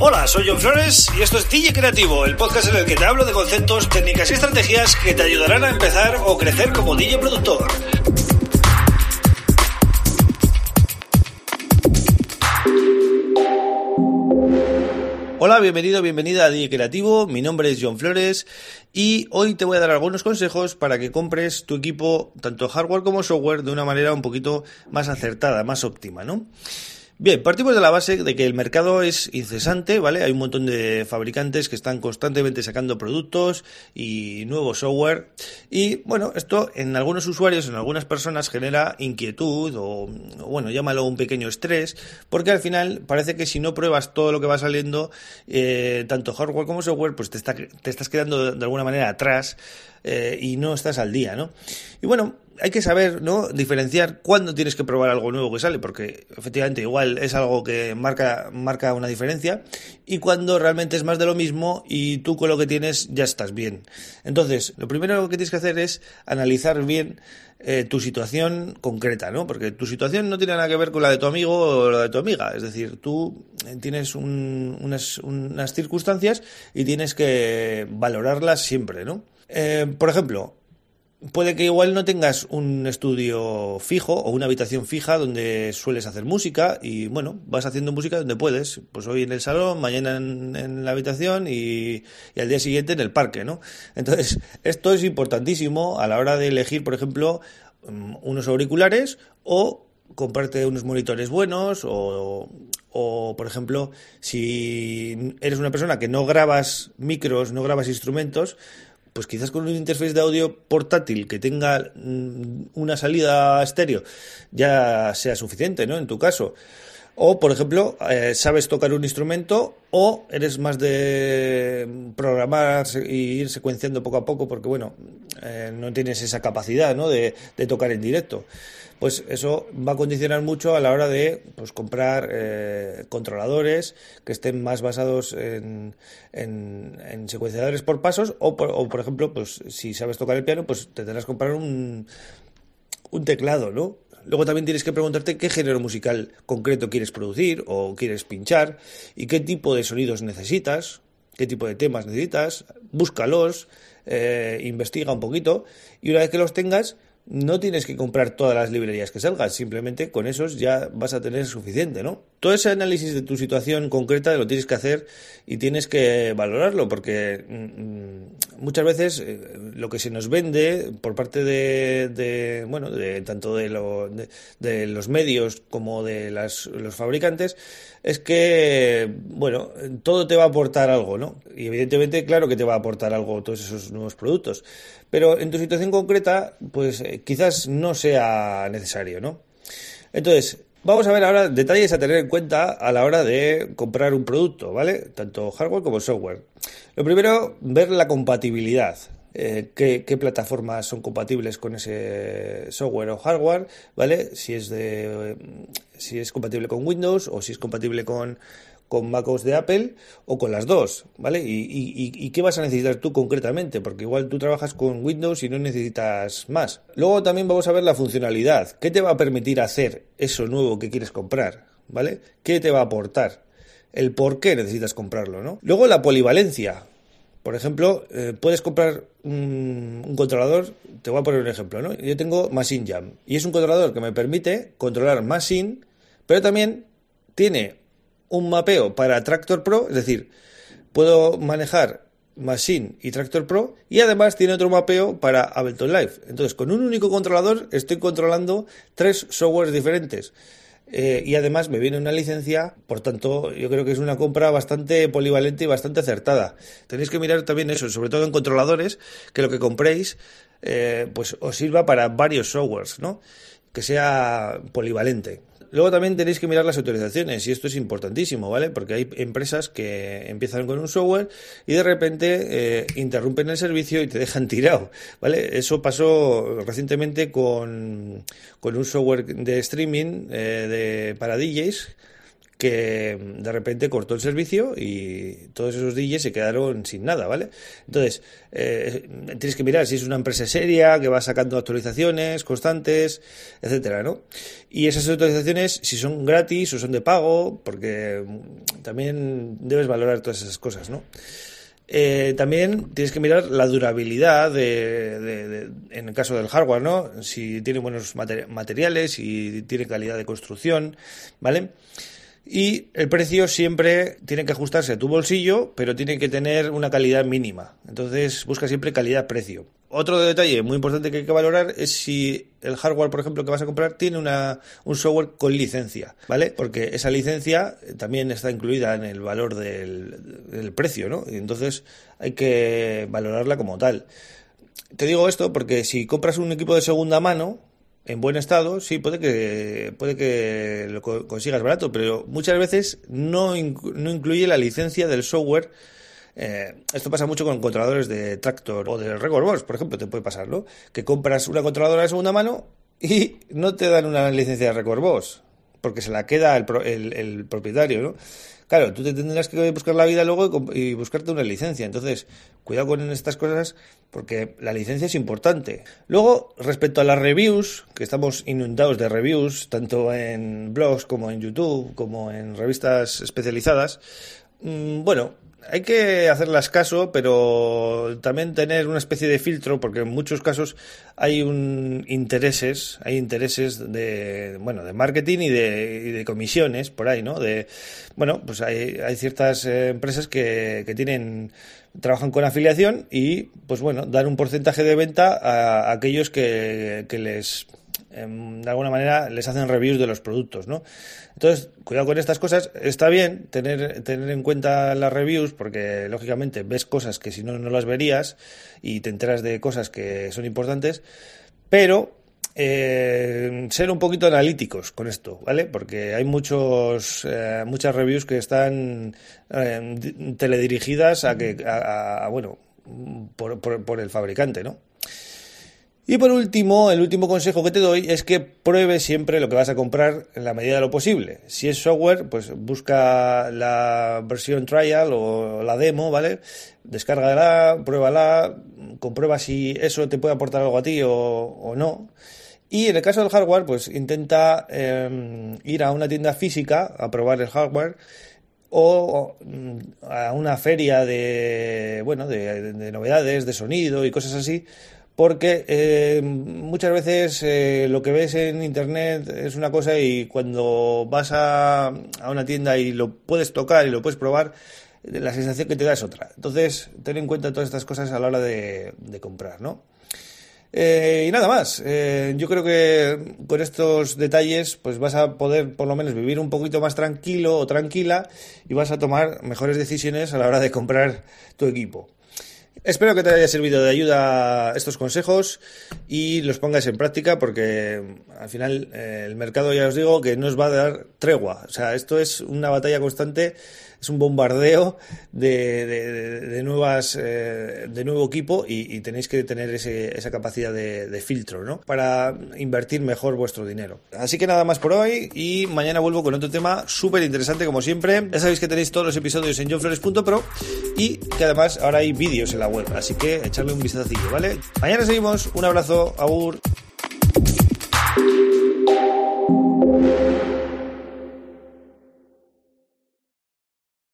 Hola, soy John Flores y esto es DJ Creativo, el podcast en el que te hablo de conceptos, técnicas y estrategias que te ayudarán a empezar o crecer como DJ productor. Hola, bienvenido, bienvenida a DJ Creativo. Mi nombre es John Flores y hoy te voy a dar algunos consejos para que compres tu equipo, tanto hardware como software, de una manera un poquito más acertada, más óptima, ¿no? Bien, partimos de la base de que el mercado es incesante, ¿vale? Hay un montón de fabricantes que están constantemente sacando productos y nuevo software. Y bueno, esto en algunos usuarios, en algunas personas genera inquietud o, bueno, llámalo un pequeño estrés, porque al final parece que si no pruebas todo lo que va saliendo, eh, tanto hardware como software, pues te, está, te estás quedando de alguna manera atrás eh, y no estás al día, ¿no? Y bueno, hay que saber, ¿no? Diferenciar cuándo tienes que probar algo nuevo que sale, porque efectivamente igual es algo que marca, marca una diferencia, y cuando realmente es más de lo mismo y tú con lo que tienes ya estás bien. Entonces, lo primero que tienes que hacer es analizar bien eh, tu situación concreta, ¿no? Porque tu situación no tiene nada que ver con la de tu amigo o la de tu amiga. Es decir, tú tienes unas, unas circunstancias y tienes que valorarlas siempre, ¿no? Eh, por ejemplo, puede que igual no tengas un estudio fijo o una habitación fija donde sueles hacer música y bueno, vas haciendo música donde puedes, pues hoy en el salón, mañana en, la habitación y, y, al día siguiente en el parque, ¿no? Entonces, esto es importantísimo a la hora de elegir, por ejemplo, mm, unos auriculares o comprarte unos monitores buenos o, o, por ejemplo, si eres una persona que no grabas micros, no grabas instrumentos, pues quizás con un interface de audio portátil que tenga mm, una salida estéreo ya sea suficiente, ¿no? En tu caso. O, por ejemplo, eh, sabes tocar un instrumento o eres más de programar y ir secuenciando poco a poco porque, bueno, eh, no tienes esa capacidad ¿no? de, tocar en directo. Pues eso va a condicionar mucho a la hora de pues, comprar eh, controladores que estén más basados en, en, secuenciadores por pasos o por, o, por ejemplo, pues si sabes tocar el piano, pues te tendrás que comprar un, un teclado, ¿no? Luego también tienes que preguntarte qué género musical concreto quieres producir o quieres pinchar y qué tipo de sonidos necesitas, qué tipo de temas necesitas, búscalos, eh, investiga un poquito y una vez que los tengas, no tienes que comprar todas las librerías que salgan, simplemente con esos ya vas a tener suficiente, ¿no? Todo ese análisis de tu situación concreta lo tienes que hacer y tienes que valorarlo, porque mm, mm, muchas veces eh, lo que se nos vende por parte de, bueno, de tanto de, de, los medios como de las, los fabricantes es que, bueno, todo te va a aportar algo, ¿no? Y evidentemente, claro que te va a aportar algo todos esos nuevos productos, pero en tu situación concreta, pues eh, quizás no sea necesario, ¿no? Entonces, vamos a ver ahora detalles a tener en cuenta a la hora de comprar un producto, ¿vale? Tanto hardware como software. Lo primero, ver la compatibilidad. Eh, qué, plataformas son compatibles con ese software o hardware, ¿vale? Si es de si es compatible con Windows o si es compatible con, con MacOS de Apple o con las dos, ¿vale? Y, qué vas a necesitar tú concretamente? Porque igual tú trabajas con Windows y no necesitas más. Luego también vamos a ver la funcionalidad. ¿Qué te va a permitir hacer eso nuevo que quieres comprar? ¿Vale? ¿Qué te va a aportar? El por qué necesitas comprarlo, ¿no? Luego la polivalencia. Por ejemplo, eh, puedes comprar un, un, controlador, te voy a poner un ejemplo, ¿no? Yo tengo Machine Jam y es un controlador que me permite controlar Machine, pero también tiene un mapeo para Tractor Pro, es decir, puedo manejar Machine y Tractor Pro y además tiene otro mapeo para Ableton Live. Entonces, con un único controlador estoy controlando tres softwares diferentes. Eh, y además me viene una licencia, por tanto yo creo que es una compra bastante polivalente y bastante acertada. Tenéis que mirar también eso, sobre todo en controladores, que lo que compréis eh, pues os sirva para varios softwares, ¿no? Que sea polivalente. Luego también tenéis que mirar las autorizaciones y esto es importantísimo, ¿vale? Porque hay empresas que empiezan con un software y de repente eh, interrumpen el servicio y te dejan tirado, ¿vale? Eso pasó recientemente con, con un software de streaming eh, de, para DJs que de repente cortó el servicio y todos esos DJs se quedaron sin nada, ¿vale? Entonces, eh, tienes que mirar si es una empresa seria que va sacando actualizaciones constantes, etcétera, ¿no? Y esas actualizaciones, si son gratis o son de pago, porque también debes valorar todas esas cosas, ¿no? Eh, también tienes que mirar la durabilidad de, en el caso del hardware, ¿no? Si tiene buenos materiales, si tiene calidad de construcción, ¿vale? Y el precio siempre tiene que ajustarse a tu bolsillo, pero tiene que tener una calidad mínima. Entonces busca siempre calidad-precio. Otro detalle muy importante que hay que valorar es si el hardware, por ejemplo, que vas a comprar tiene una, un software con licencia, ¿vale? Porque esa licencia también está incluida en el valor del, precio, ¿no? Y entonces hay que valorarla como tal. Te digo esto porque si compras un equipo de segunda mano, en buen estado, sí, puede que, puede que lo consigas barato, pero muchas veces no, no incluye la licencia del software eh, esto pasa mucho con controladores de Tractor o de Record Box, por ejemplo, te puede pasar, ¿no? Que compras una controladora de segunda mano y no te dan una licencia de Record Box, porque se la queda el, propietario, ¿no? Claro, tú te tendrás que buscar la vida luego y, buscarte una licencia. Entonces, cuidado con estas cosas porque la licencia es importante. Luego, respecto a las reviews, que estamos inundados de reviews, tanto en blogs como en YouTube, como en revistas especializadas, mm, bueno, hay que hacerlas caso, pero también tener una especie de filtro, porque en muchos casos hay un intereses, hay intereses de, bueno, de marketing y de, comisiones por ahí, ¿no? De, bueno, pues hay, hay ciertas eh, empresas que, que tienen trabajan con afiliación y, pues bueno, dan un porcentaje de venta a, aquellos que, que les de alguna manera les hacen reviews de los productos, ¿no? Entonces, cuidado con estas cosas. Está bien tener, tener en cuenta las reviews porque, lógicamente, ves cosas que si no, no las verías y te enteras de cosas que son importantes, pero eh, ser un poquito analíticos con esto, ¿vale? Porque hay muchos, eh, muchas reviews que están eh, teledirigidas a que, a, bueno, por, por el fabricante, ¿no? Y por último, el último consejo que te doy es que pruebes siempre lo que vas a comprar en la medida de lo posible. Si es software, pues busca la versión trial o la demo, ¿vale? Descárgala, pruébala, comprueba si eso te puede aportar algo a ti o, no. Y en el caso del hardware, pues intenta em, ir a una tienda física a probar el hardware o mm, a una feria de bueno de novedades de sonido y cosas así porque eh, muchas veces eh, lo que ves en internet es una cosa y cuando vas a, una tienda y lo puedes tocar y lo puedes probar, la sensación que te da es otra. Entonces, ten en cuenta todas estas cosas a la hora de, comprar, ¿no? Eh, y nada más, yo creo que con estos detalles pues vas a poder por lo menos vivir un poquito más tranquilo o tranquila y vas a tomar mejores decisiones a la hora de comprar tu equipo. Espero que te haya servido de ayuda estos consejos y los pongas en práctica porque al final eh, el mercado ya os digo que no os va a dar tregua. O sea, esto es una batalla constante es un bombardeo de, de, nuevas, eh, de nuevo equipo y, tenéis que tener ese, esa capacidad de, filtro, ¿no? Para invertir mejor vuestro dinero. Así que nada más por hoy y mañana vuelvo con otro tema súper interesante como siempre. Ya sabéis que tenéis todos los episodios en johnflores.pro y que además ahora hay vídeos en la web, así que echarle un vistacillo, ¿vale? Mañana seguimos, un abrazo, agur.